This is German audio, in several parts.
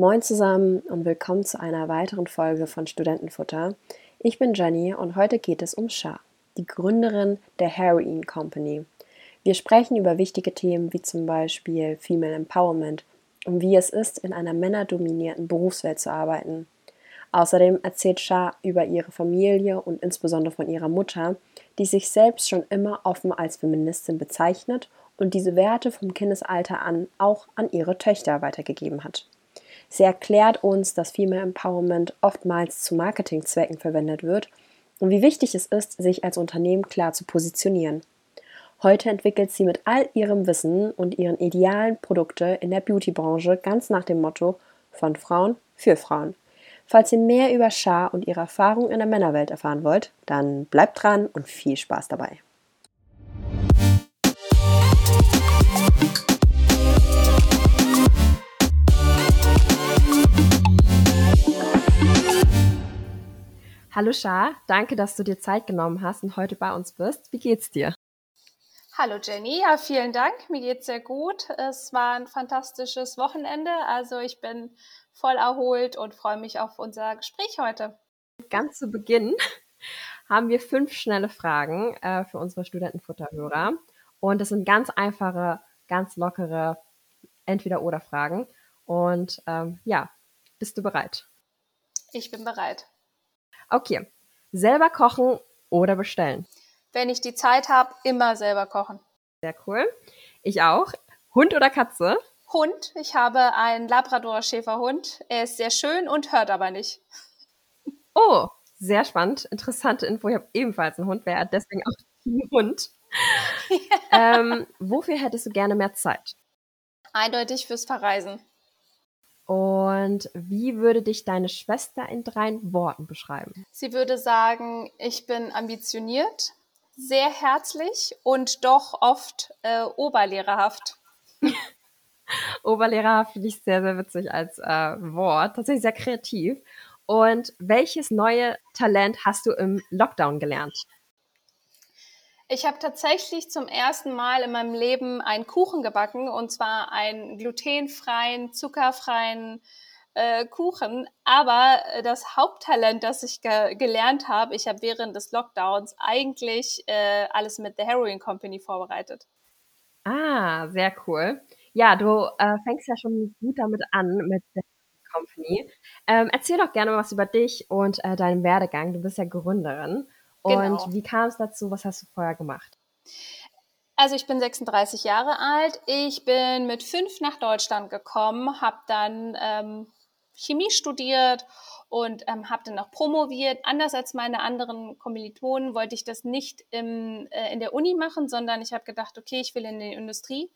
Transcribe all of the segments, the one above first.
Moin zusammen und willkommen zu einer weiteren Folge von Studentenfutter. Ich bin Jenny und heute geht es um Shah, die Gründerin der Heroin Company. Wir sprechen über wichtige Themen wie zum Beispiel Female Empowerment und wie es ist, in einer männerdominierten Berufswelt zu arbeiten. Außerdem erzählt Shah über ihre Familie und insbesondere von ihrer Mutter, die sich selbst schon immer offen als Feministin bezeichnet und diese Werte vom Kindesalter an auch an ihre Töchter weitergegeben hat. Sie erklärt uns, dass Female Empowerment oftmals zu Marketingzwecken verwendet wird und wie wichtig es ist, sich als Unternehmen klar zu positionieren. Heute entwickelt sie mit all ihrem Wissen und ihren idealen Produkte in der Beautybranche ganz nach dem Motto von Frauen für Frauen. Falls ihr mehr über Shah und ihre Erfahrungen in der Männerwelt erfahren wollt, dann bleibt dran und viel Spaß dabei. Hallo Shah, danke, dass du dir Zeit genommen hast und heute bei uns bist. Wie geht's dir? Hallo Jenny, ja, vielen Dank. Mir geht's sehr gut. Es war ein fantastisches Wochenende. Also ich bin voll erholt und freue mich auf unser Gespräch heute. Ganz zu Beginn haben wir fünf schnelle Fragen äh, für unsere Studentenfutterhörer. Und das sind ganz einfache, ganz lockere Entweder-Oder-Fragen. Und ähm, ja, bist du bereit? Ich bin bereit. Okay. Selber kochen oder bestellen? Wenn ich die Zeit habe, immer selber kochen. Sehr cool. Ich auch. Hund oder Katze? Hund. Ich habe einen Labrador-Schäferhund. Er ist sehr schön und hört aber nicht. Oh, sehr spannend. Interessante Info. Ich habe ebenfalls einen Hund, wäre deswegen auch ein Hund. ähm, wofür hättest du gerne mehr Zeit? Eindeutig fürs Verreisen. Und wie würde dich deine Schwester in drei Worten beschreiben? Sie würde sagen, ich bin ambitioniert, sehr herzlich und doch oft äh, oberlehrerhaft. oberlehrerhaft finde ich sehr, sehr witzig als äh, Wort. Tatsächlich sehr kreativ. Und welches neue Talent hast du im Lockdown gelernt? Ich habe tatsächlich zum ersten Mal in meinem Leben einen Kuchen gebacken und zwar einen glutenfreien, zuckerfreien äh, Kuchen. Aber äh, das Haupttalent, das ich ge gelernt habe, ich habe während des Lockdowns eigentlich äh, alles mit The Heroin Company vorbereitet. Ah, sehr cool. Ja, du äh, fängst ja schon gut damit an mit The Heroin Company. Ähm, erzähl doch gerne was über dich und äh, deinen Werdegang. Du bist ja Gründerin. Genau. Und wie kam es dazu? Was hast du vorher gemacht? Also ich bin 36 Jahre alt. Ich bin mit fünf nach Deutschland gekommen, habe dann ähm, Chemie studiert und ähm, habe dann auch promoviert. Anders als meine anderen Kommilitonen wollte ich das nicht im, äh, in der Uni machen, sondern ich habe gedacht, okay, ich will in die Industrie.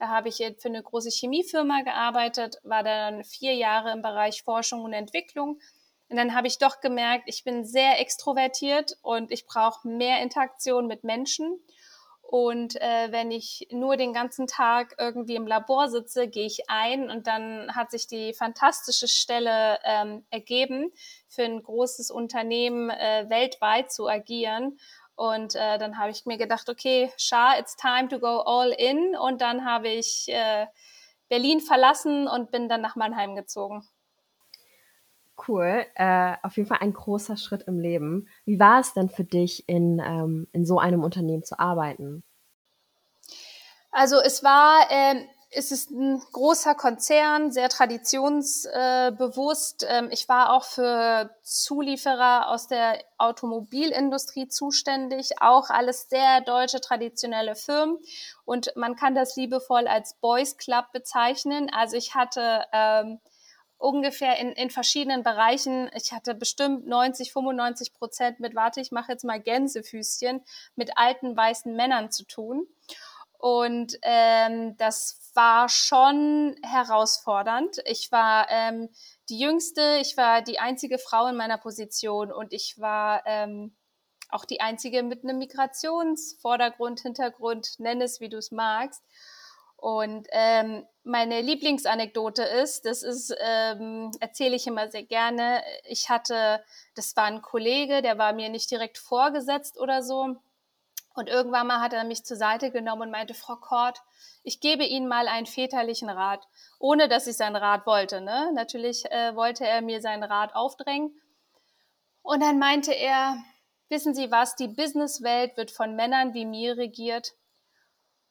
Da habe ich für eine große Chemiefirma gearbeitet, war dann vier Jahre im Bereich Forschung und Entwicklung und dann habe ich doch gemerkt, ich bin sehr extrovertiert und ich brauche mehr Interaktion mit Menschen. Und äh, wenn ich nur den ganzen Tag irgendwie im Labor sitze, gehe ich ein und dann hat sich die fantastische Stelle ähm, ergeben, für ein großes Unternehmen äh, weltweit zu agieren. Und äh, dann habe ich mir gedacht, okay, Shah, it's time to go all in. Und dann habe ich äh, Berlin verlassen und bin dann nach Mannheim gezogen cool. Äh, auf jeden Fall ein großer Schritt im Leben. Wie war es denn für dich, in, ähm, in so einem Unternehmen zu arbeiten? Also es war, äh, es ist ein großer Konzern, sehr traditionsbewusst. Ähm, ich war auch für Zulieferer aus der Automobilindustrie zuständig, auch alles sehr deutsche traditionelle Firmen. Und man kann das liebevoll als Boys Club bezeichnen. Also ich hatte ähm, ungefähr in, in verschiedenen Bereichen, ich hatte bestimmt 90, 95 Prozent mit, warte, ich mache jetzt mal Gänsefüßchen, mit alten weißen Männern zu tun. Und ähm, das war schon herausfordernd. Ich war ähm, die jüngste, ich war die einzige Frau in meiner Position und ich war ähm, auch die einzige mit einem Migrationsvordergrund, Hintergrund, nenn es wie du es magst. Und ähm, meine Lieblingsanekdote ist, das ist, ähm, erzähle ich immer sehr gerne. Ich hatte, das war ein Kollege, der war mir nicht direkt vorgesetzt oder so. Und irgendwann mal hat er mich zur Seite genommen und meinte, Frau Kort, ich gebe Ihnen mal einen väterlichen Rat, ohne dass ich seinen Rat wollte. Ne? Natürlich äh, wollte er mir seinen Rat aufdrängen. Und dann meinte er, wissen Sie was, die Businesswelt wird von Männern wie mir regiert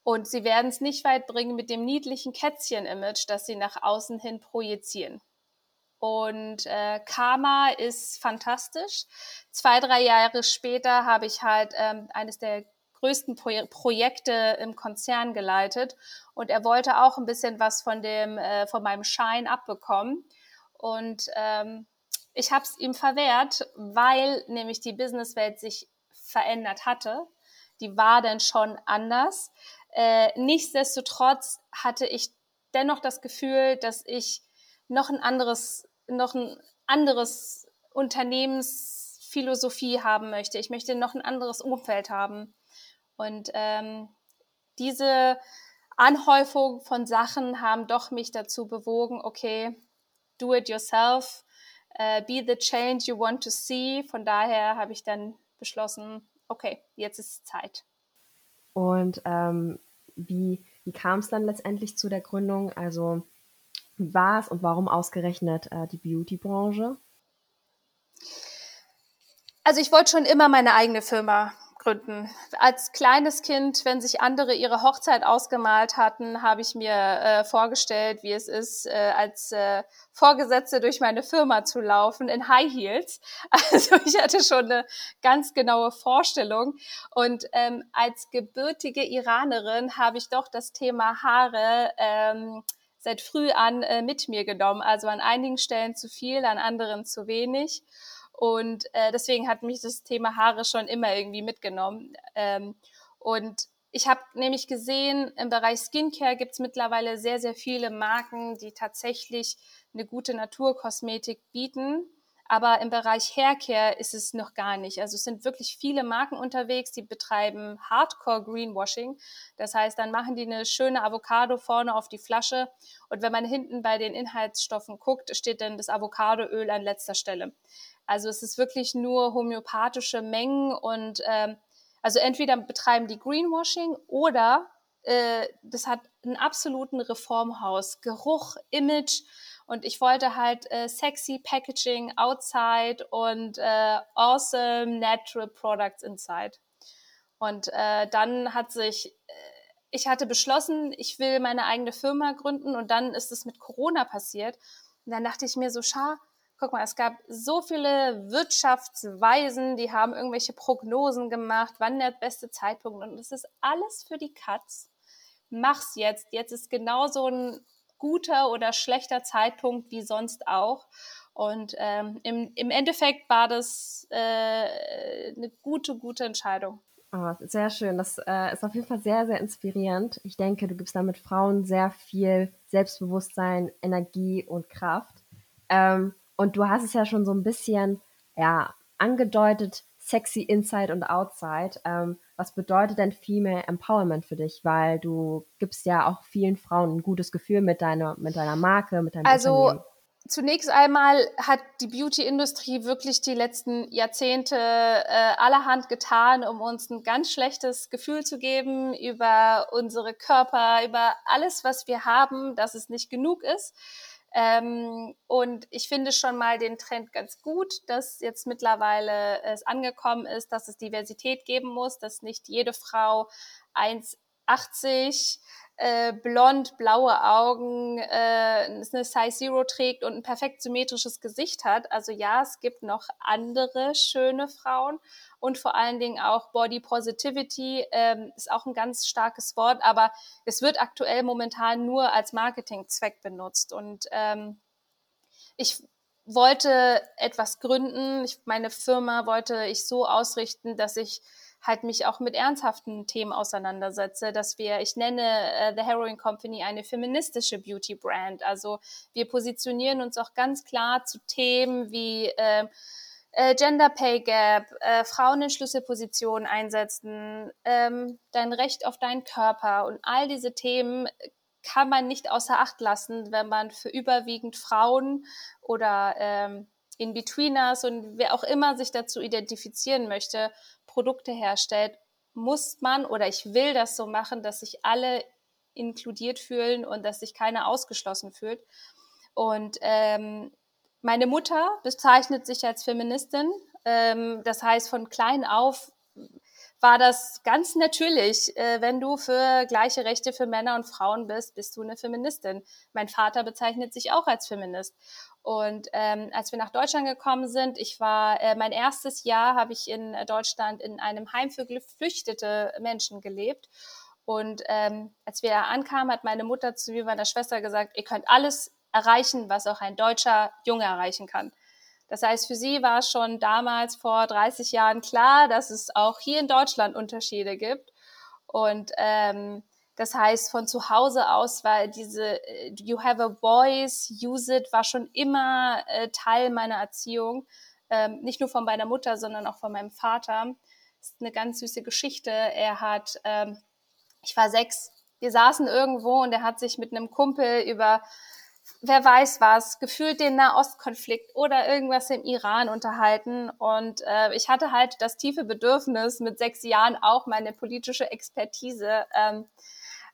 und sie werden es nicht weit bringen mit dem niedlichen Kätzchen-Image, das sie nach außen hin projizieren. Und äh, Karma ist fantastisch. Zwei, drei Jahre später habe ich halt ähm, eines der größten Pro Projekte im Konzern geleitet und er wollte auch ein bisschen was von dem äh, von meinem Schein abbekommen und ähm, ich habe es ihm verwehrt, weil nämlich die Businesswelt sich verändert hatte. Die war dann schon anders. Äh, nichtsdestotrotz hatte ich dennoch das Gefühl, dass ich noch ein anderes, noch ein anderes Unternehmensphilosophie haben möchte. Ich möchte noch ein anderes Umfeld haben. Und ähm, diese Anhäufung von Sachen haben doch mich dazu bewogen, okay, do it yourself, uh, be the change you want to see. Von daher habe ich dann beschlossen, okay, jetzt ist Zeit. Und ähm, wie, wie kam es dann letztendlich zu der Gründung? Also wie war und warum ausgerechnet äh, die Beauty-Branche? Also ich wollte schon immer meine eigene Firma gründen. Als kleines Kind, wenn sich andere ihre Hochzeit ausgemalt hatten, habe ich mir äh, vorgestellt, wie es ist, äh, als äh, Vorgesetzte durch meine Firma zu laufen in High Heels. Also ich hatte schon eine ganz genaue Vorstellung. Und ähm, als gebürtige Iranerin habe ich doch das Thema Haare ähm, seit früh an äh, mit mir genommen. Also an einigen Stellen zu viel, an anderen zu wenig. Und äh, deswegen hat mich das Thema Haare schon immer irgendwie mitgenommen. Ähm, und ich habe nämlich gesehen, im Bereich Skincare gibt es mittlerweile sehr, sehr viele Marken, die tatsächlich eine gute Naturkosmetik bieten. Aber im Bereich Haircare ist es noch gar nicht. Also es sind wirklich viele Marken unterwegs, die betreiben Hardcore Greenwashing. Das heißt, dann machen die eine schöne Avocado vorne auf die Flasche und wenn man hinten bei den Inhaltsstoffen guckt, steht dann das Avocadoöl an letzter Stelle. Also es ist wirklich nur homöopathische Mengen und ähm, also entweder betreiben die Greenwashing oder äh, das hat einen absoluten Reformhaus, Geruch, Image und ich wollte halt äh, sexy Packaging outside und äh, awesome natural products inside. Und äh, dann hat sich, äh, ich hatte beschlossen, ich will meine eigene Firma gründen und dann ist es mit Corona passiert. Und dann dachte ich mir so, schau, guck mal, es gab so viele Wirtschaftsweisen, die haben irgendwelche Prognosen gemacht, wann der beste Zeitpunkt und es ist alles für die Katz. Mach's jetzt. Jetzt ist genau so ein guter oder schlechter Zeitpunkt wie sonst auch. Und ähm, im, im Endeffekt war das äh, eine gute, gute Entscheidung. Oh, sehr schön. Das äh, ist auf jeden Fall sehr, sehr inspirierend. Ich denke, du gibst damit Frauen sehr viel Selbstbewusstsein, Energie und Kraft. Ähm, und du hast es ja schon so ein bisschen ja, angedeutet, sexy Inside und Outside. Ähm, was bedeutet denn Female Empowerment für dich? Weil du gibst ja auch vielen Frauen ein gutes Gefühl mit deiner, mit deiner Marke, mit deinem also. Zunächst einmal hat die Beauty-Industrie wirklich die letzten Jahrzehnte äh, allerhand getan, um uns ein ganz schlechtes Gefühl zu geben über unsere Körper, über alles, was wir haben, dass es nicht genug ist. Ähm, und ich finde schon mal den Trend ganz gut, dass jetzt mittlerweile es angekommen ist, dass es Diversität geben muss, dass nicht jede Frau 1,80 äh, blond, blaue Augen, äh, eine Size Zero trägt und ein perfekt symmetrisches Gesicht hat. Also ja, es gibt noch andere schöne Frauen und vor allen Dingen auch Body Positivity ähm, ist auch ein ganz starkes Wort, aber es wird aktuell momentan nur als Marketingzweck benutzt und ähm, ich wollte etwas gründen. Ich, meine Firma wollte ich so ausrichten, dass ich halt mich auch mit ernsthaften Themen auseinandersetze, dass wir, ich nenne äh, The Heroin Company eine feministische Beauty Brand. Also wir positionieren uns auch ganz klar zu Themen wie äh, äh, Gender Pay Gap, äh, Frauen in Schlüsselpositionen einsetzen, ähm, dein Recht auf deinen Körper und all diese Themen kann man nicht außer Acht lassen, wenn man für überwiegend Frauen oder ähm, In-Betweeners und wer auch immer sich dazu identifizieren möchte, Produkte herstellt, muss man oder ich will das so machen, dass sich alle inkludiert fühlen und dass sich keiner ausgeschlossen fühlt. Und ähm, meine Mutter bezeichnet sich als Feministin. Ähm, das heißt, von klein auf war das ganz natürlich. Äh, wenn du für gleiche Rechte für Männer und Frauen bist, bist du eine Feministin. Mein Vater bezeichnet sich auch als Feminist. Und ähm, als wir nach Deutschland gekommen sind, ich war äh, mein erstes Jahr habe ich in Deutschland in einem Heim für geflüchtete Menschen gelebt. Und ähm, als wir ankamen, hat meine Mutter zu mir, meiner Schwester gesagt, ihr könnt alles erreichen, was auch ein deutscher Junge erreichen kann. Das heißt, für sie war schon damals vor 30 Jahren klar, dass es auch hier in Deutschland Unterschiede gibt. Und ähm, das heißt, von zu Hause aus war diese äh, You have a voice, use it, war schon immer äh, Teil meiner Erziehung. Ähm, nicht nur von meiner Mutter, sondern auch von meinem Vater. Das ist eine ganz süße Geschichte. Er hat, ähm, ich war sechs, wir saßen irgendwo und er hat sich mit einem Kumpel über wer weiß was, gefühlt den Nahostkonflikt oder irgendwas im Iran unterhalten. Und äh, ich hatte halt das tiefe Bedürfnis, mit sechs Jahren auch meine politische Expertise ähm,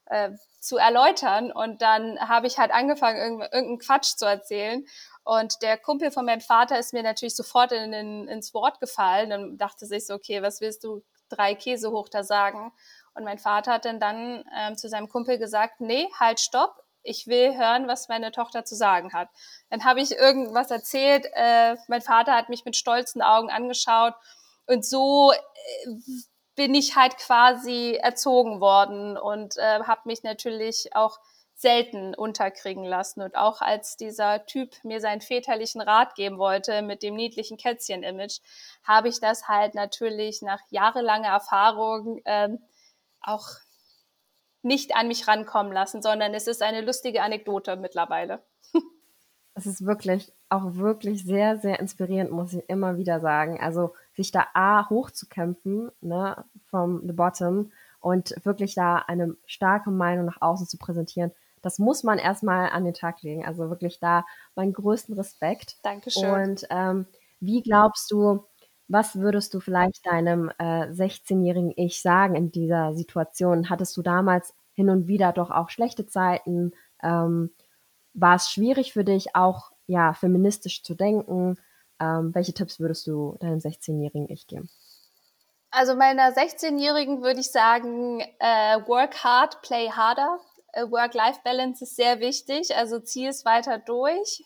äh, zu erläutern. Und dann habe ich halt angefangen, irgendeinen Quatsch zu erzählen. Und der Kumpel von meinem Vater ist mir natürlich sofort in, in, ins Wort gefallen und dachte sich so, okay, was willst du drei Käse hoch da sagen? Und mein Vater hat dann, dann ähm, zu seinem Kumpel gesagt, nee, halt, stopp, ich will hören, was meine Tochter zu sagen hat. Dann habe ich irgendwas erzählt. Äh, mein Vater hat mich mit stolzen Augen angeschaut und so äh, bin ich halt quasi erzogen worden und äh, habe mich natürlich auch selten unterkriegen lassen. Und auch als dieser Typ mir seinen väterlichen Rat geben wollte mit dem niedlichen Kätzchen-Image, habe ich das halt natürlich nach jahrelanger Erfahrung ähm, auch nicht an mich rankommen lassen, sondern es ist eine lustige Anekdote mittlerweile. Es ist wirklich, auch wirklich sehr, sehr inspirierend, muss ich immer wieder sagen. Also sich da A hochzukämpfen, ne, from the bottom und wirklich da eine starke Meinung nach außen zu präsentieren, das muss man erstmal an den Tag legen. Also wirklich da meinen größten Respekt. Dankeschön. Und ähm, wie glaubst du, was würdest du vielleicht deinem äh, 16-jährigen Ich sagen in dieser Situation? Hattest du damals hin und wieder doch auch schlechte Zeiten? Ähm, war es schwierig für dich, auch ja feministisch zu denken? Ähm, welche Tipps würdest du deinem 16-jährigen Ich geben? Also meiner 16-jährigen würde ich sagen, äh, work hard, play harder. Äh, Work-Life-Balance ist sehr wichtig, also zieh es weiter durch.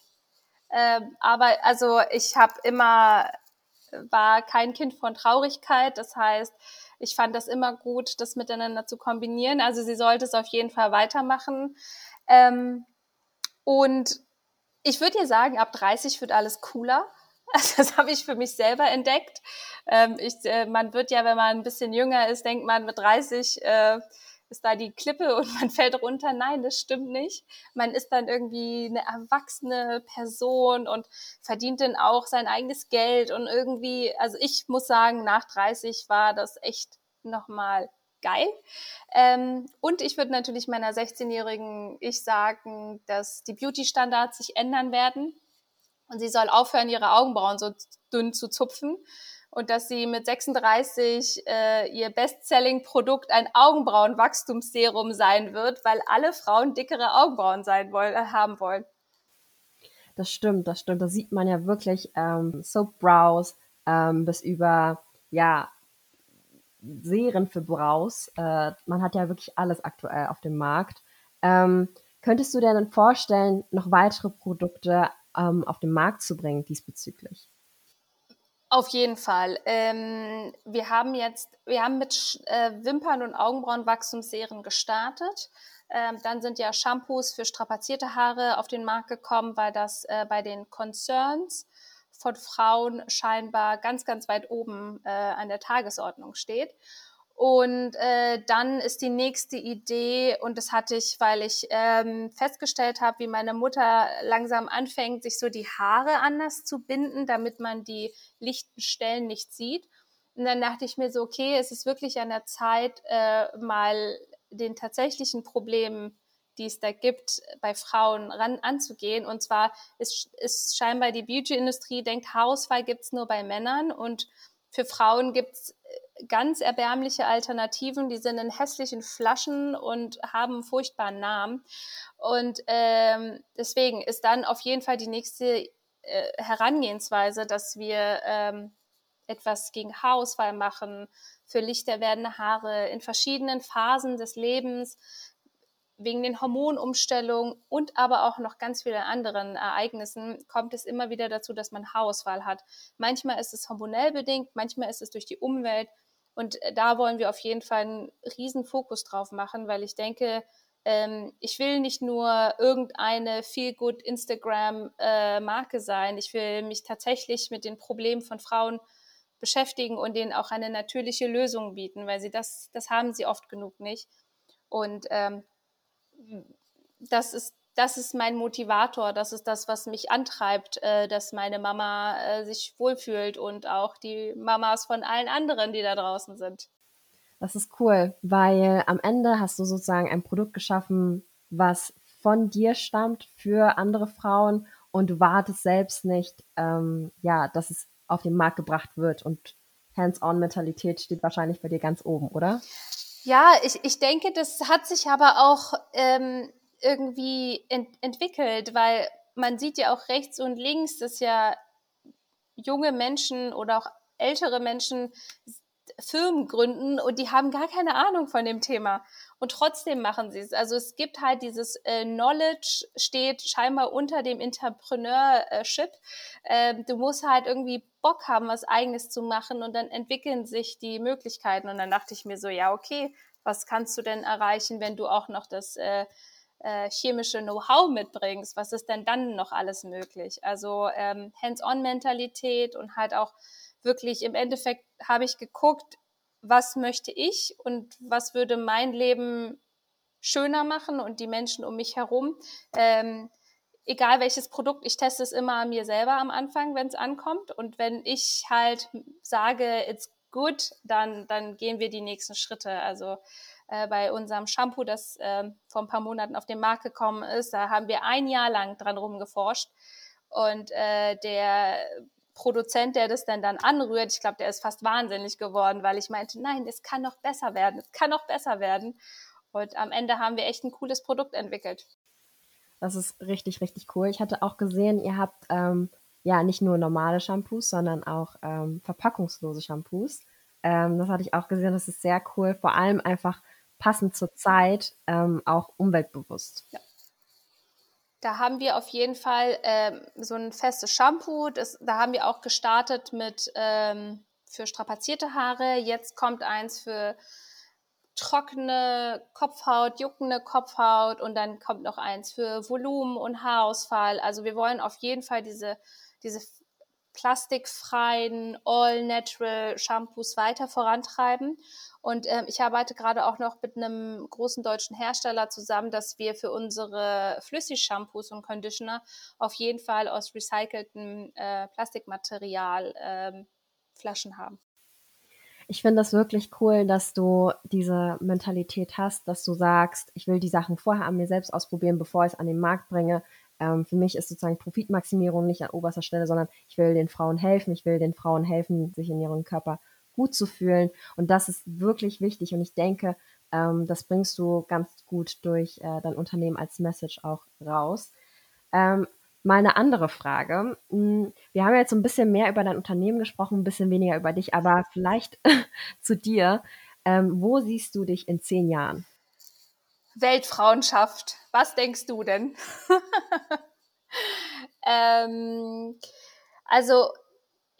Ähm, aber also ich habe immer war kein Kind von Traurigkeit. Das heißt, ich fand das immer gut, das miteinander zu kombinieren. Also sie sollte es auf jeden Fall weitermachen. Ähm, und ich würde dir sagen, ab 30 wird alles cooler. Also das habe ich für mich selber entdeckt. Ähm, ich, äh, man wird ja, wenn man ein bisschen jünger ist, denkt man mit 30, äh, ist da die Klippe und man fällt runter. Nein, das stimmt nicht. Man ist dann irgendwie eine erwachsene Person und verdient dann auch sein eigenes Geld und irgendwie, also ich muss sagen, nach 30 war das echt nochmal geil. Ähm, und ich würde natürlich meiner 16-jährigen Ich sagen, dass die Beauty-Standards sich ändern werden und sie soll aufhören, ihre Augenbrauen so dünn zu zupfen und dass sie mit 36 äh, ihr Bestselling-Produkt ein Augenbrauenwachstumsserum sein wird, weil alle Frauen dickere Augenbrauen sein wollen, äh, haben wollen. Das stimmt, das stimmt. Da sieht man ja wirklich ähm, Soap Brows ähm, bis über ja Serien für Brows. Äh, man hat ja wirklich alles aktuell auf dem Markt. Ähm, könntest du dir dann vorstellen, noch weitere Produkte ähm, auf den Markt zu bringen diesbezüglich? Auf jeden Fall. Ähm, wir haben jetzt, wir haben mit äh, Wimpern- und Augenbrauenwachstumsserien gestartet. Ähm, dann sind ja Shampoos für strapazierte Haare auf den Markt gekommen, weil das äh, bei den Concerns von Frauen scheinbar ganz, ganz weit oben äh, an der Tagesordnung steht. Und äh, dann ist die nächste Idee, und das hatte ich, weil ich ähm, festgestellt habe, wie meine Mutter langsam anfängt, sich so die Haare anders zu binden, damit man die lichten Stellen nicht sieht. Und dann dachte ich mir so, okay, es ist wirklich an der Zeit, äh, mal den tatsächlichen Problemen, die es da gibt, bei Frauen ran anzugehen. Und zwar ist, ist scheinbar die Beauty-Industrie denkt, Haarausfall gibt's nur bei Männern und für Frauen gibt's ganz erbärmliche Alternativen, die sind in hässlichen Flaschen und haben einen furchtbaren Namen. Und ähm, deswegen ist dann auf jeden Fall die nächste äh, Herangehensweise, dass wir ähm, etwas gegen Haarausfall machen, für lichter werdende Haare in verschiedenen Phasen des Lebens, wegen den Hormonumstellungen und aber auch noch ganz vielen anderen Ereignissen kommt es immer wieder dazu, dass man Haarausfall hat. Manchmal ist es hormonell bedingt, manchmal ist es durch die Umwelt. Und äh, da wollen wir auf jeden Fall einen riesen Fokus drauf machen, weil ich denke, ähm, ich will nicht nur irgendeine Feel-Good Instagram-Marke äh, sein. Ich will mich tatsächlich mit den Problemen von Frauen beschäftigen und denen auch eine natürliche Lösung bieten, weil sie das, das haben sie oft genug nicht. Und ähm, das ist das ist mein Motivator, das ist das, was mich antreibt, äh, dass meine Mama äh, sich wohlfühlt und auch die Mamas von allen anderen, die da draußen sind. Das ist cool, weil am Ende hast du sozusagen ein Produkt geschaffen, was von dir stammt für andere Frauen und du wartest selbst nicht, ähm, ja, dass es auf den Markt gebracht wird und Hands-on-Mentalität steht wahrscheinlich bei dir ganz oben, oder? Ja, ich, ich denke, das hat sich aber auch ähm, irgendwie ent entwickelt, weil man sieht ja auch rechts und links, dass ja junge Menschen oder auch ältere Menschen Firmen gründen und die haben gar keine Ahnung von dem Thema. Und trotzdem machen sie es. Also es gibt halt dieses äh, Knowledge steht scheinbar unter dem Entrepreneurship. Äh, du musst halt irgendwie Bock haben, was eigenes zu machen und dann entwickeln sich die Möglichkeiten. Und dann dachte ich mir so, ja, okay, was kannst du denn erreichen, wenn du auch noch das äh, äh, chemische Know-how mitbringst? Was ist denn dann noch alles möglich? Also ähm, Hands-on-Mentalität und halt auch wirklich im Endeffekt habe ich geguckt, was möchte ich und was würde mein Leben schöner machen und die Menschen um mich herum. Ähm, egal welches Produkt, ich teste es immer an mir selber am Anfang, wenn es ankommt. Und wenn ich halt sage, it's good, dann, dann gehen wir die nächsten Schritte. Also äh, bei unserem Shampoo, das äh, vor ein paar Monaten auf den Markt gekommen ist, da haben wir ein Jahr lang dran rumgeforscht. Und äh, der Produzent, der das dann dann anrührt, ich glaube, der ist fast wahnsinnig geworden, weil ich meinte, nein, es kann noch besser werden, es kann noch besser werden. Und am Ende haben wir echt ein cooles Produkt entwickelt. Das ist richtig, richtig cool. Ich hatte auch gesehen, ihr habt ähm, ja nicht nur normale Shampoos, sondern auch ähm, verpackungslose Shampoos. Ähm, das hatte ich auch gesehen, das ist sehr cool. Vor allem einfach passend zur Zeit, ähm, auch umweltbewusst. Ja. Da haben wir auf jeden Fall ähm, so ein festes Shampoo. Das, da haben wir auch gestartet mit ähm, für strapazierte Haare. Jetzt kommt eins für trockene Kopfhaut, juckende Kopfhaut und dann kommt noch eins für Volumen und Haarausfall. Also wir wollen auf jeden Fall diese, diese plastikfreien All-Natural Shampoos weiter vorantreiben. Und ähm, ich arbeite gerade auch noch mit einem großen deutschen Hersteller zusammen, dass wir für unsere Flüssig-Shampoos und Conditioner auf jeden Fall aus recyceltem äh, Plastikmaterial ähm, Flaschen haben. Ich finde das wirklich cool, dass du diese Mentalität hast, dass du sagst, ich will die Sachen vorher an mir selbst ausprobieren, bevor ich es an den Markt bringe. Ähm, für mich ist sozusagen Profitmaximierung nicht an oberster Stelle, sondern ich will den Frauen helfen, ich will den Frauen helfen, sich in ihrem Körper gut zu fühlen. Und das ist wirklich wichtig. Und ich denke, ähm, das bringst du ganz gut durch äh, dein Unternehmen als Message auch raus. Ähm, mal eine andere Frage. Hm, wir haben jetzt so ein bisschen mehr über dein Unternehmen gesprochen, ein bisschen weniger über dich, aber vielleicht zu dir. Ähm, wo siehst du dich in zehn Jahren? Weltfrauenschaft. Was denkst du denn? ähm, also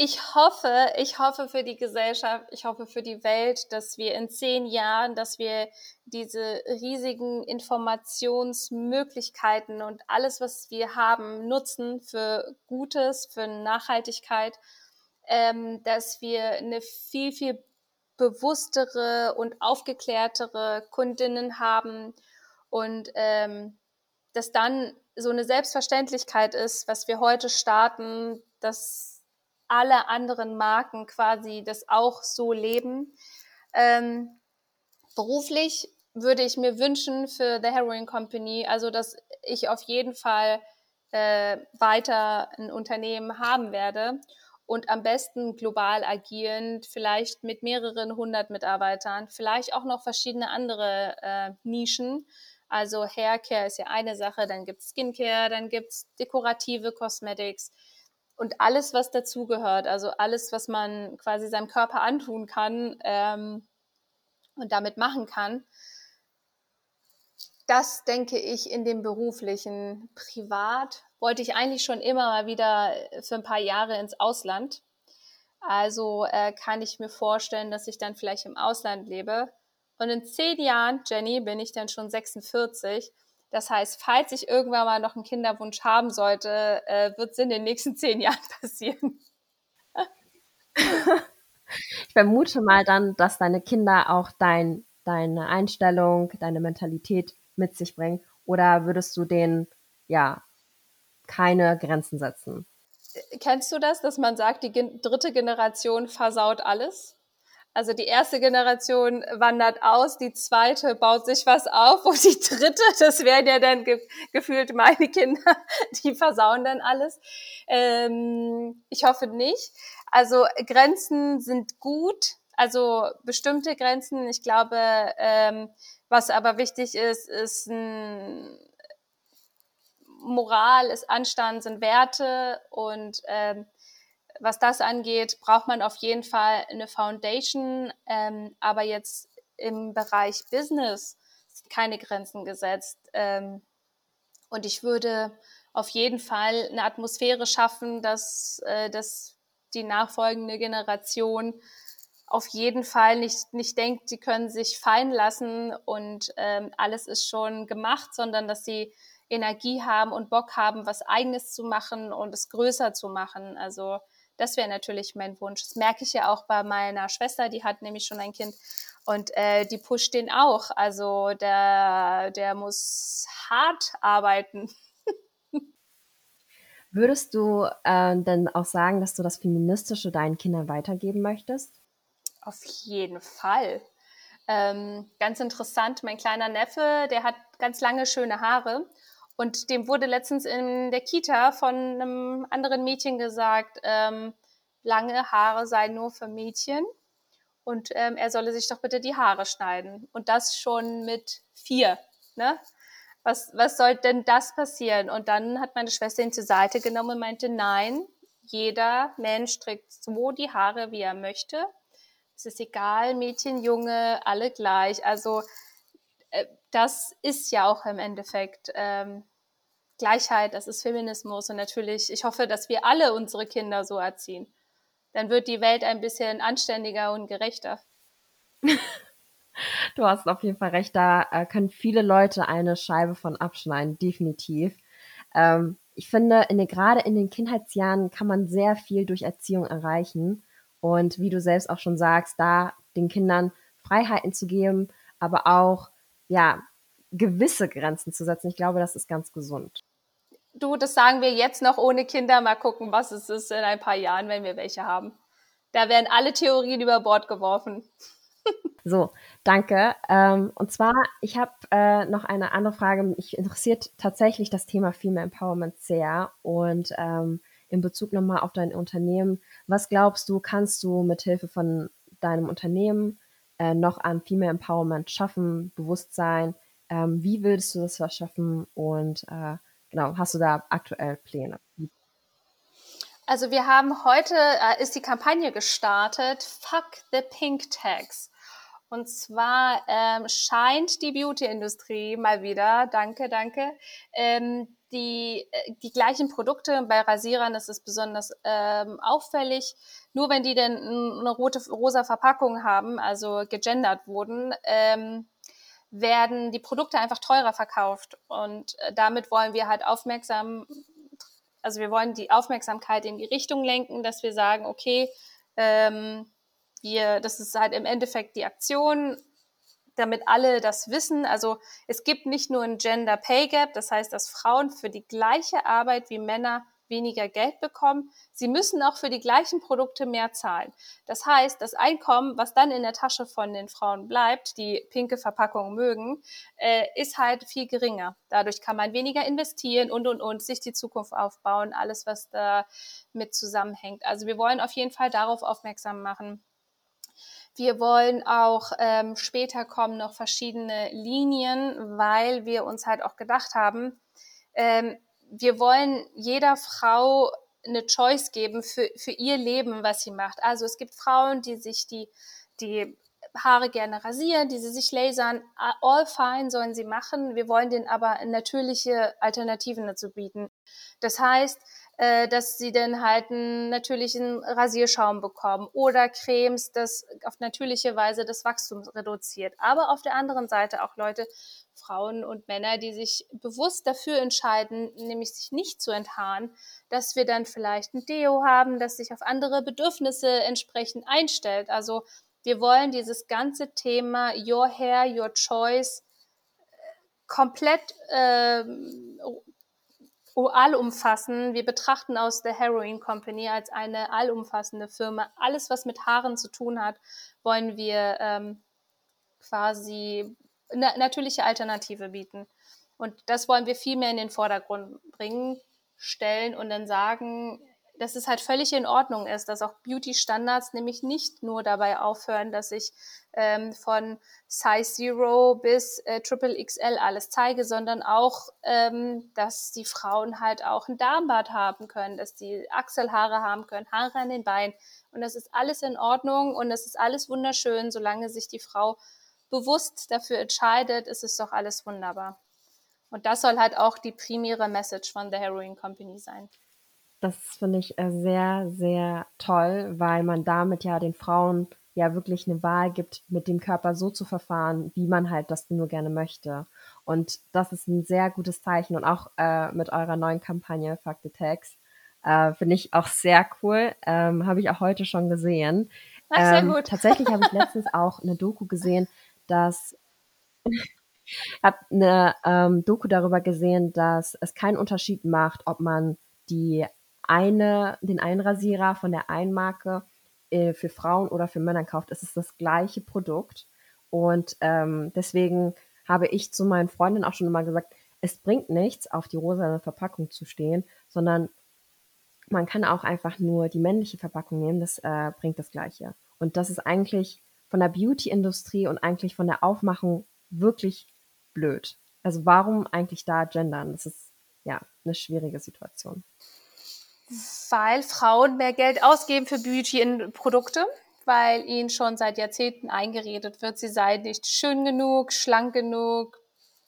ich hoffe, ich hoffe für die Gesellschaft, ich hoffe für die Welt, dass wir in zehn Jahren, dass wir diese riesigen Informationsmöglichkeiten und alles, was wir haben, nutzen für Gutes, für Nachhaltigkeit, ähm, dass wir eine viel, viel bewusstere und aufgeklärtere Kundinnen haben und ähm, dass dann so eine Selbstverständlichkeit ist, was wir heute starten, dass alle anderen Marken quasi das auch so leben. Ähm, beruflich würde ich mir wünschen für The Heroin Company, also dass ich auf jeden Fall äh, weiter ein Unternehmen haben werde und am besten global agierend, vielleicht mit mehreren hundert Mitarbeitern, vielleicht auch noch verschiedene andere äh, Nischen. Also Haircare ist ja eine Sache, dann gibt es Skincare, dann gibt es dekorative Cosmetics und alles, was dazugehört, also alles, was man quasi seinem Körper antun kann ähm, und damit machen kann. Das denke ich in dem beruflichen. Privat wollte ich eigentlich schon immer mal wieder für ein paar Jahre ins Ausland. Also äh, kann ich mir vorstellen, dass ich dann vielleicht im Ausland lebe. Und in zehn Jahren, Jenny, bin ich dann schon 46. Das heißt, falls ich irgendwann mal noch einen Kinderwunsch haben sollte, äh, wird es in den nächsten zehn Jahren passieren. ich vermute mal dann, dass deine Kinder auch dein, deine Einstellung, deine Mentalität mit sich bringen. Oder würdest du denen ja keine Grenzen setzen? Kennst du das, dass man sagt, die dritte Generation versaut alles? Also die erste Generation wandert aus, die zweite baut sich was auf und die dritte, das wären ja dann ge gefühlt meine Kinder, die versauen dann alles. Ähm, ich hoffe nicht. Also Grenzen sind gut, also bestimmte Grenzen. Ich glaube, ähm, was aber wichtig ist, ist ein Moral, ist Anstand, sind Werte und ähm, was das angeht, braucht man auf jeden Fall eine Foundation, ähm, aber jetzt im Bereich Business sind keine Grenzen gesetzt. Ähm, und ich würde auf jeden Fall eine Atmosphäre schaffen, dass, äh, dass die nachfolgende Generation auf jeden Fall nicht, nicht denkt, sie können sich fallen lassen und ähm, alles ist schon gemacht, sondern dass sie Energie haben und Bock haben, was eigenes zu machen und es größer zu machen. Also das wäre natürlich mein Wunsch. Das merke ich ja auch bei meiner Schwester, die hat nämlich schon ein Kind und äh, die pusht den auch. Also der, der muss hart arbeiten. Würdest du äh, denn auch sagen, dass du das Feministische deinen Kindern weitergeben möchtest? Auf jeden Fall. Ähm, ganz interessant, mein kleiner Neffe, der hat ganz lange schöne Haare und dem wurde letztens in der Kita von einem anderen Mädchen gesagt, ähm, lange Haare seien nur für Mädchen und ähm, er solle sich doch bitte die Haare schneiden. Und das schon mit vier. Ne? Was, was soll denn das passieren? Und dann hat meine Schwester ihn zur Seite genommen und meinte, nein, jeder Mensch trägt so die Haare, wie er möchte. Es ist egal, Mädchen, Junge, alle gleich. Also das ist ja auch im Endeffekt ähm, Gleichheit, das ist Feminismus und natürlich, ich hoffe, dass wir alle unsere Kinder so erziehen. Dann wird die Welt ein bisschen anständiger und gerechter. du hast auf jeden Fall recht, da äh, können viele Leute eine Scheibe von abschneiden, definitiv. Ähm, ich finde, in den, gerade in den Kindheitsjahren kann man sehr viel durch Erziehung erreichen. Und wie du selbst auch schon sagst, da den Kindern Freiheiten zu geben, aber auch ja gewisse Grenzen zu setzen. Ich glaube, das ist ganz gesund. Du, das sagen wir jetzt noch ohne Kinder. Mal gucken, was es ist in ein paar Jahren, wenn wir welche haben. Da werden alle Theorien über Bord geworfen. So, danke. Ähm, und zwar, ich habe äh, noch eine andere Frage. Mich interessiert tatsächlich das Thema Female Empowerment sehr. Und ähm, in Bezug nochmal auf dein Unternehmen, was glaubst du, kannst du mit Hilfe von deinem Unternehmen äh, noch an Female Empowerment schaffen, Bewusstsein? Ähm, wie willst du das verschaffen? Und äh, genau, hast du da aktuell Pläne? Also wir haben heute, äh, ist die Kampagne gestartet, Fuck the Pink Tags. Und zwar ähm, scheint die Beauty-Industrie mal wieder, danke, danke, ähm, die, äh, die gleichen Produkte, bei Rasierern ist es besonders ähm, auffällig, nur wenn die denn eine rote, rosa Verpackung haben, also gegendert wurden, ähm, werden die Produkte einfach teurer verkauft. Und äh, damit wollen wir halt aufmerksam, also wir wollen die Aufmerksamkeit in die Richtung lenken, dass wir sagen, okay, ähm, wir, das ist halt im Endeffekt die Aktion, damit alle das wissen. Also es gibt nicht nur ein Gender Pay Gap, das heißt, dass Frauen für die gleiche Arbeit wie Männer weniger Geld bekommen. Sie müssen auch für die gleichen Produkte mehr zahlen. Das heißt, das Einkommen, was dann in der Tasche von den Frauen bleibt, die pinke Verpackung mögen, äh, ist halt viel geringer. Dadurch kann man weniger investieren und, und, und, sich die Zukunft aufbauen, alles, was da mit zusammenhängt. Also wir wollen auf jeden Fall darauf aufmerksam machen. Wir wollen auch ähm, später kommen noch verschiedene Linien, weil wir uns halt auch gedacht haben, ähm, wir wollen jeder Frau eine Choice geben für, für ihr Leben, was sie macht. Also es gibt Frauen, die sich die, die Haare gerne rasieren, die sie sich lasern. All fine sollen sie machen. Wir wollen denen aber natürliche Alternativen dazu bieten. Das heißt, dass sie dann halt einen natürlichen Rasierschaum bekommen oder Cremes, das auf natürliche Weise das Wachstum reduziert. Aber auf der anderen Seite auch Leute, Frauen und Männer, die sich bewusst dafür entscheiden, nämlich sich nicht zu enthaaren, dass wir dann vielleicht ein Deo haben, das sich auf andere Bedürfnisse entsprechend einstellt. Also wir wollen dieses ganze Thema Your Hair, Your Choice komplett äh, allumfassen. Wir betrachten aus der Heroin Company als eine allumfassende Firma. Alles, was mit Haaren zu tun hat, wollen wir ähm, quasi eine natürliche Alternative bieten. Und das wollen wir viel mehr in den Vordergrund bringen, stellen und dann sagen, dass es halt völlig in Ordnung ist, dass auch Beauty-Standards nämlich nicht nur dabei aufhören, dass ich ähm, von Size Zero bis äh, Triple XL alles zeige, sondern auch, ähm, dass die Frauen halt auch ein Darmbad haben können, dass die Achselhaare haben können, Haare an den Beinen. Und das ist alles in Ordnung und das ist alles wunderschön, solange sich die Frau bewusst dafür entscheidet, ist es doch alles wunderbar. Und das soll halt auch die primäre Message von The Heroin Company sein. Das finde ich äh, sehr, sehr toll, weil man damit ja den Frauen ja wirklich eine Wahl gibt, mit dem Körper so zu verfahren, wie man halt das nur gerne möchte. Und das ist ein sehr gutes Zeichen. Und auch äh, mit eurer neuen Kampagne Fuck the Tags äh, finde ich auch sehr cool. Ähm, habe ich auch heute schon gesehen. Ach, sehr ähm, gut. Tatsächlich habe ich letztens auch eine Doku gesehen, dass habe eine ähm, Doku darüber gesehen, dass es keinen Unterschied macht, ob man die eine, den einen Rasierer von der einen Marke äh, für Frauen oder für Männer kauft. Es ist das gleiche Produkt. Und ähm, deswegen habe ich zu meinen Freundinnen auch schon immer gesagt, es bringt nichts, auf die rosa Verpackung zu stehen, sondern man kann auch einfach nur die männliche Verpackung nehmen, das äh, bringt das Gleiche. Und das ist eigentlich von der Beauty-Industrie und eigentlich von der Aufmachung wirklich blöd. Also warum eigentlich da gendern? Das ist ja eine schwierige Situation. Weil Frauen mehr Geld ausgeben für Beauty-Produkte, weil ihnen schon seit Jahrzehnten eingeredet wird, sie seien nicht schön genug, schlank genug,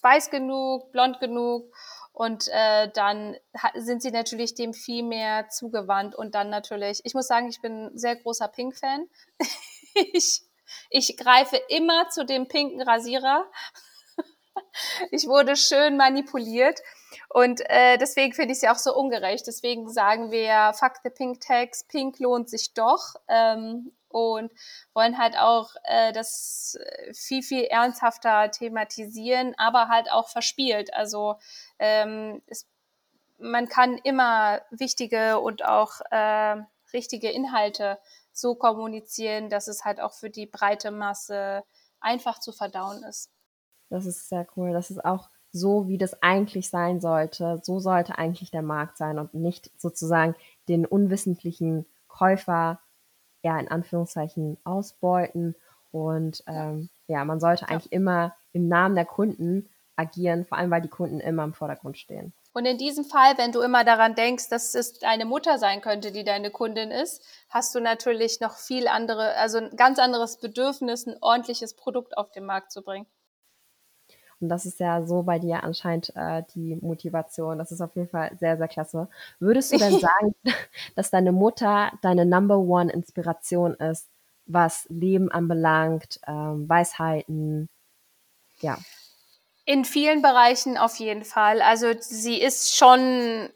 weiß genug, blond genug. Und äh, dann sind sie natürlich dem viel mehr zugewandt. Und dann natürlich, ich muss sagen, ich bin ein sehr großer Pink-Fan. ich ich greife immer zu dem pinken Rasierer. ich wurde schön manipuliert. Und äh, deswegen finde ich es ja auch so ungerecht. Deswegen sagen wir ja, fuck the pink tags, pink lohnt sich doch. Ähm, und wollen halt auch äh, das viel, viel ernsthafter thematisieren, aber halt auch verspielt. Also ähm, es, man kann immer wichtige und auch äh, richtige Inhalte so kommunizieren, dass es halt auch für die breite Masse einfach zu verdauen ist. Das ist sehr cool. Das ist auch so, wie das eigentlich sein sollte. So sollte eigentlich der Markt sein und nicht sozusagen den unwissentlichen Käufer ja in Anführungszeichen ausbeuten. Und ähm, ja, man sollte eigentlich immer im Namen der Kunden agieren, vor allem weil die Kunden immer im Vordergrund stehen. Und in diesem Fall, wenn du immer daran denkst, dass es deine Mutter sein könnte, die deine Kundin ist, hast du natürlich noch viel andere, also ein ganz anderes Bedürfnis, ein ordentliches Produkt auf den Markt zu bringen. Und das ist ja so bei dir anscheinend äh, die Motivation. Das ist auf jeden Fall sehr, sehr klasse. Würdest du denn sagen, dass deine Mutter deine Number One Inspiration ist, was Leben anbelangt, ähm, Weisheiten, ja? In vielen Bereichen auf jeden Fall. Also sie ist schon,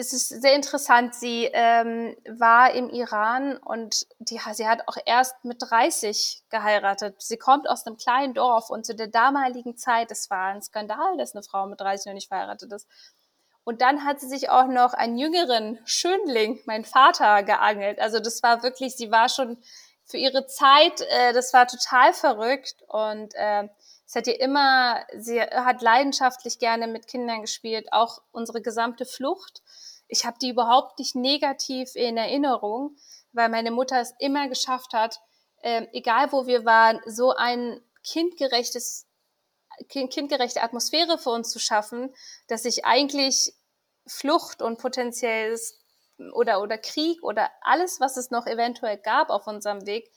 es ist sehr interessant. Sie ähm, war im Iran und die, sie hat auch erst mit 30 geheiratet. Sie kommt aus einem kleinen Dorf und zu der damaligen Zeit, es war ein Skandal, dass eine Frau mit 30 noch nicht verheiratet ist. Und dann hat sie sich auch noch einen jüngeren Schönling, mein Vater, geangelt. Also das war wirklich, sie war schon für ihre Zeit, äh, das war total verrückt. Und äh, es hat ihr immer, sie hat leidenschaftlich gerne mit Kindern gespielt, auch unsere gesamte Flucht. Ich habe die überhaupt nicht negativ in Erinnerung, weil meine Mutter es immer geschafft hat, äh, egal wo wir waren, so ein kindgerechtes kindgerechte Atmosphäre für uns zu schaffen, dass ich eigentlich Flucht und potenzielles oder, oder Krieg oder alles, was es noch eventuell gab auf unserem Weg,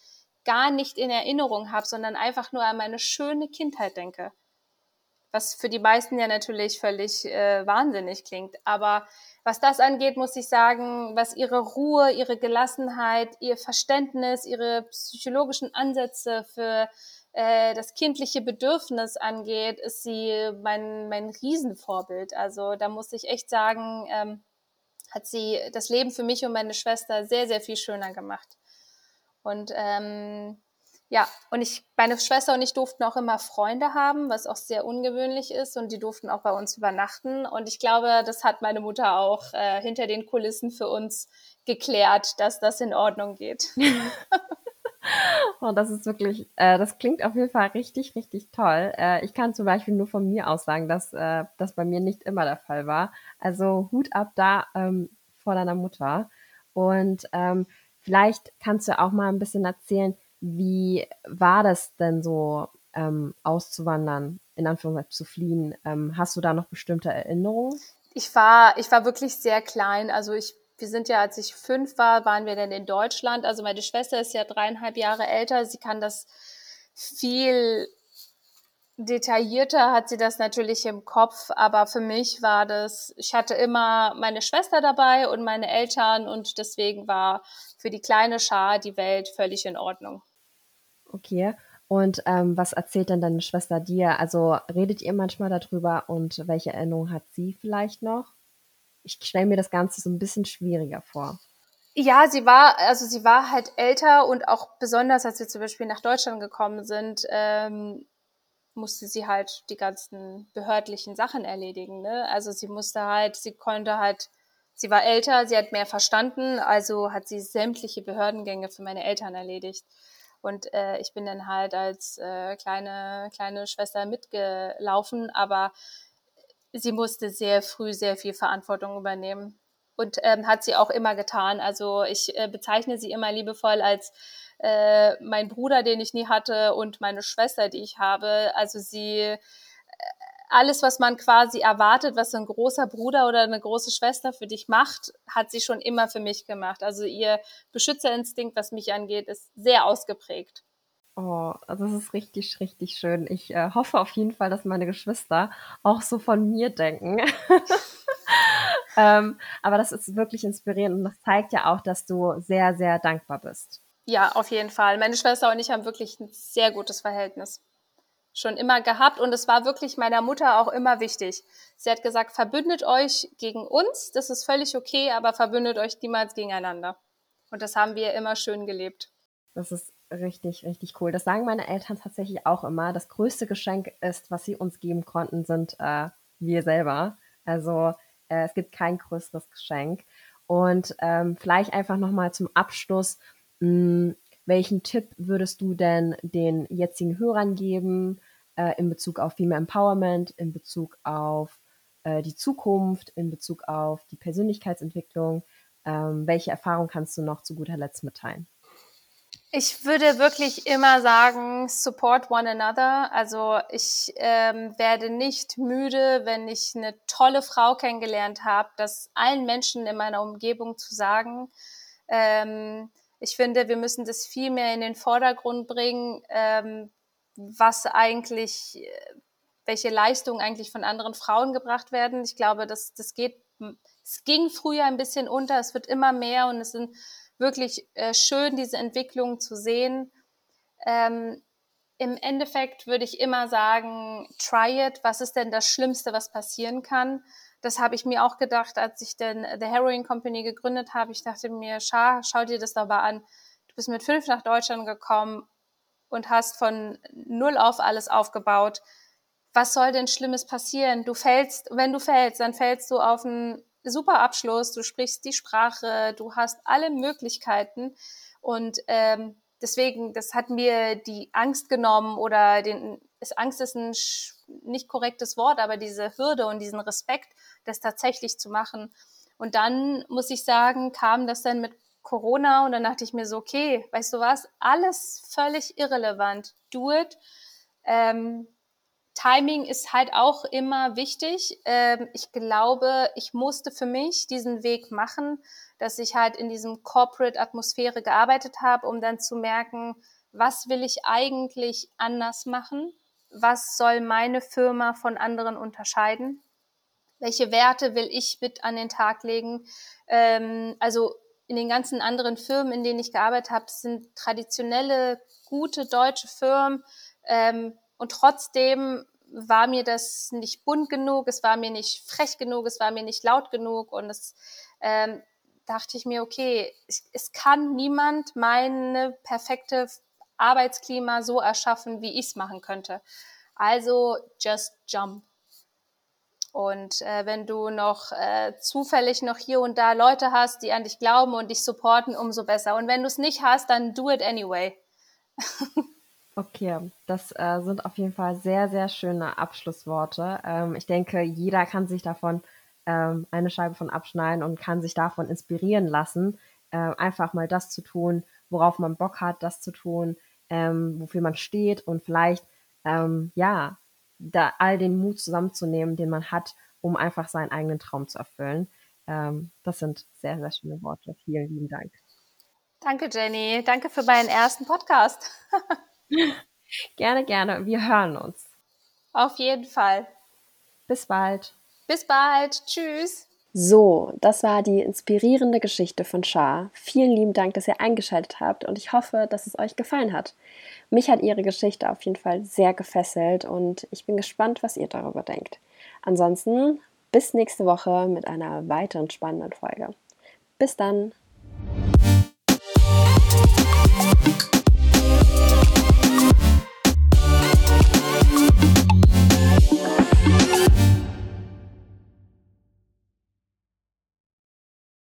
gar nicht in Erinnerung habe, sondern einfach nur an meine schöne Kindheit denke. Was für die meisten ja natürlich völlig äh, wahnsinnig klingt. Aber was das angeht, muss ich sagen, was ihre Ruhe, ihre Gelassenheit, ihr Verständnis, ihre psychologischen Ansätze für äh, das kindliche Bedürfnis angeht, ist sie mein, mein Riesenvorbild. Also da muss ich echt sagen, ähm, hat sie das Leben für mich und meine Schwester sehr, sehr viel schöner gemacht. Und ähm, ja, und ich, meine Schwester und ich durften auch immer Freunde haben, was auch sehr ungewöhnlich ist. Und die durften auch bei uns übernachten. Und ich glaube, das hat meine Mutter auch äh, hinter den Kulissen für uns geklärt, dass das in Ordnung geht. Und oh, das ist wirklich, äh, das klingt auf jeden Fall richtig, richtig toll. Äh, ich kann zum Beispiel nur von mir aus sagen, dass äh, das bei mir nicht immer der Fall war. Also Hut ab da ähm, vor deiner Mutter. Und ähm, vielleicht kannst du auch mal ein bisschen erzählen, wie war das denn so, ähm, auszuwandern, in Anführungszeichen zu fliehen? Ähm, hast du da noch bestimmte Erinnerungen? Ich war, ich war wirklich sehr klein. Also ich wir sind ja, als ich fünf war, waren wir dann in Deutschland. Also meine Schwester ist ja dreieinhalb Jahre älter. Sie kann das viel detaillierter hat sie das natürlich im Kopf, aber für mich war das, ich hatte immer meine Schwester dabei und meine Eltern und deswegen war für die kleine Schar die Welt völlig in Ordnung. Okay. Und ähm, was erzählt dann deine Schwester dir? Also redet ihr manchmal darüber und welche Erinnerungen hat sie vielleicht noch? ich stelle mir das Ganze so ein bisschen schwieriger vor. Ja, sie war, also sie war halt älter und auch besonders, als wir zum Beispiel nach Deutschland gekommen sind, ähm, musste sie halt die ganzen behördlichen Sachen erledigen. Ne? Also sie musste halt, sie konnte halt, sie war älter, sie hat mehr verstanden, also hat sie sämtliche Behördengänge für meine Eltern erledigt. Und äh, ich bin dann halt als äh, kleine, kleine Schwester mitgelaufen, aber sie musste sehr früh sehr viel Verantwortung übernehmen und ähm, hat sie auch immer getan. Also ich äh, bezeichne sie immer liebevoll als äh, mein Bruder, den ich nie hatte und meine Schwester, die ich habe. Also sie alles, was man quasi erwartet, was ein großer Bruder oder eine große Schwester für dich macht, hat sie schon immer für mich gemacht. Also ihr Beschützerinstinkt, was mich angeht, ist sehr ausgeprägt. Oh, also das ist richtig, richtig schön. Ich äh, hoffe auf jeden Fall, dass meine Geschwister auch so von mir denken. ähm, aber das ist wirklich inspirierend und das zeigt ja auch, dass du sehr, sehr dankbar bist. Ja, auf jeden Fall. Meine Schwester und ich haben wirklich ein sehr gutes Verhältnis schon immer gehabt und es war wirklich meiner Mutter auch immer wichtig. Sie hat gesagt, verbündet euch gegen uns, das ist völlig okay, aber verbündet euch niemals gegeneinander. Und das haben wir immer schön gelebt. Das ist richtig, richtig cool. Das sagen meine Eltern tatsächlich auch immer. Das größte Geschenk ist, was sie uns geben konnten, sind äh, wir selber. Also äh, es gibt kein größeres Geschenk. Und ähm, vielleicht einfach nochmal zum Abschluss, mh, hm, welchen Tipp würdest du denn den jetzigen Hörern geben äh, in Bezug auf Female Empowerment, in Bezug auf äh, die Zukunft, in Bezug auf die Persönlichkeitsentwicklung? Ähm, welche Erfahrung kannst du noch zu guter Letzt mitteilen? Ich würde wirklich immer sagen, support one another. Also ich ähm, werde nicht müde, wenn ich eine tolle Frau kennengelernt habe, das allen Menschen in meiner Umgebung zu sagen. Ähm, ich finde, wir müssen das viel mehr in den Vordergrund bringen, ähm, was eigentlich, welche Leistungen eigentlich von anderen Frauen gebracht werden. Ich glaube, das, das geht, es ging früher ein bisschen unter, es wird immer mehr und es sind wirklich äh, schön, diese Entwicklung zu sehen. Ähm, Im Endeffekt würde ich immer sagen, try it. Was ist denn das Schlimmste, was passieren kann? Das habe ich mir auch gedacht, als ich denn The Heroin Company gegründet habe. Ich dachte mir, schau, schau dir das doch mal an. Du bist mit fünf nach Deutschland gekommen und hast von null auf alles aufgebaut. was soll denn Schlimmes passieren? Du fällst, wenn du fällst, dann fällst du auf einen super Abschluss, du sprichst die Sprache, du hast alle Möglichkeiten und ähm, deswegen, das hat mir die Angst genommen oder den, ist Angst ist ein nicht korrektes Wort, aber diese Hürde und diesen Respekt, das tatsächlich zu machen. Und dann muss ich sagen, kam das dann mit Corona und dann dachte ich mir so, okay, weißt du was, alles völlig irrelevant. Do it. Ähm, Timing ist halt auch immer wichtig. Ähm, ich glaube, ich musste für mich diesen Weg machen, dass ich halt in diesem Corporate-Atmosphäre gearbeitet habe, um dann zu merken, was will ich eigentlich anders machen? Was soll meine Firma von anderen unterscheiden? Welche Werte will ich mit an den Tag legen? Ähm, also in den ganzen anderen Firmen, in denen ich gearbeitet habe, sind traditionelle, gute deutsche Firmen. Ähm, und trotzdem war mir das nicht bunt genug, es war mir nicht frech genug, es war mir nicht laut genug und es ähm, dachte ich mir, okay, es, es kann niemand meine perfekte Arbeitsklima so erschaffen, wie ich es machen könnte. Also just jump. Und äh, wenn du noch äh, zufällig noch hier und da Leute hast, die an dich glauben und dich supporten, umso besser. Und wenn du es nicht hast, dann do it anyway. Okay, das äh, sind auf jeden Fall sehr, sehr schöne Abschlussworte. Ähm, ich denke, jeder kann sich davon ähm, eine Scheibe von abschneiden und kann sich davon inspirieren lassen, äh, einfach mal das zu tun, worauf man Bock hat, das zu tun, ähm, wofür man steht und vielleicht, ähm, ja, da all den Mut zusammenzunehmen, den man hat, um einfach seinen eigenen Traum zu erfüllen. Ähm, das sind sehr, sehr schöne Worte. Vielen lieben Dank. Danke, Jenny. Danke für meinen ersten Podcast. gerne, gerne. Wir hören uns. Auf jeden Fall. Bis bald. Bis bald. Tschüss. So, das war die inspirierende Geschichte von Shah. Vielen lieben Dank, dass ihr eingeschaltet habt und ich hoffe, dass es euch gefallen hat. Mich hat ihre Geschichte auf jeden Fall sehr gefesselt und ich bin gespannt, was ihr darüber denkt. Ansonsten bis nächste Woche mit einer weiteren spannenden Folge. Bis dann.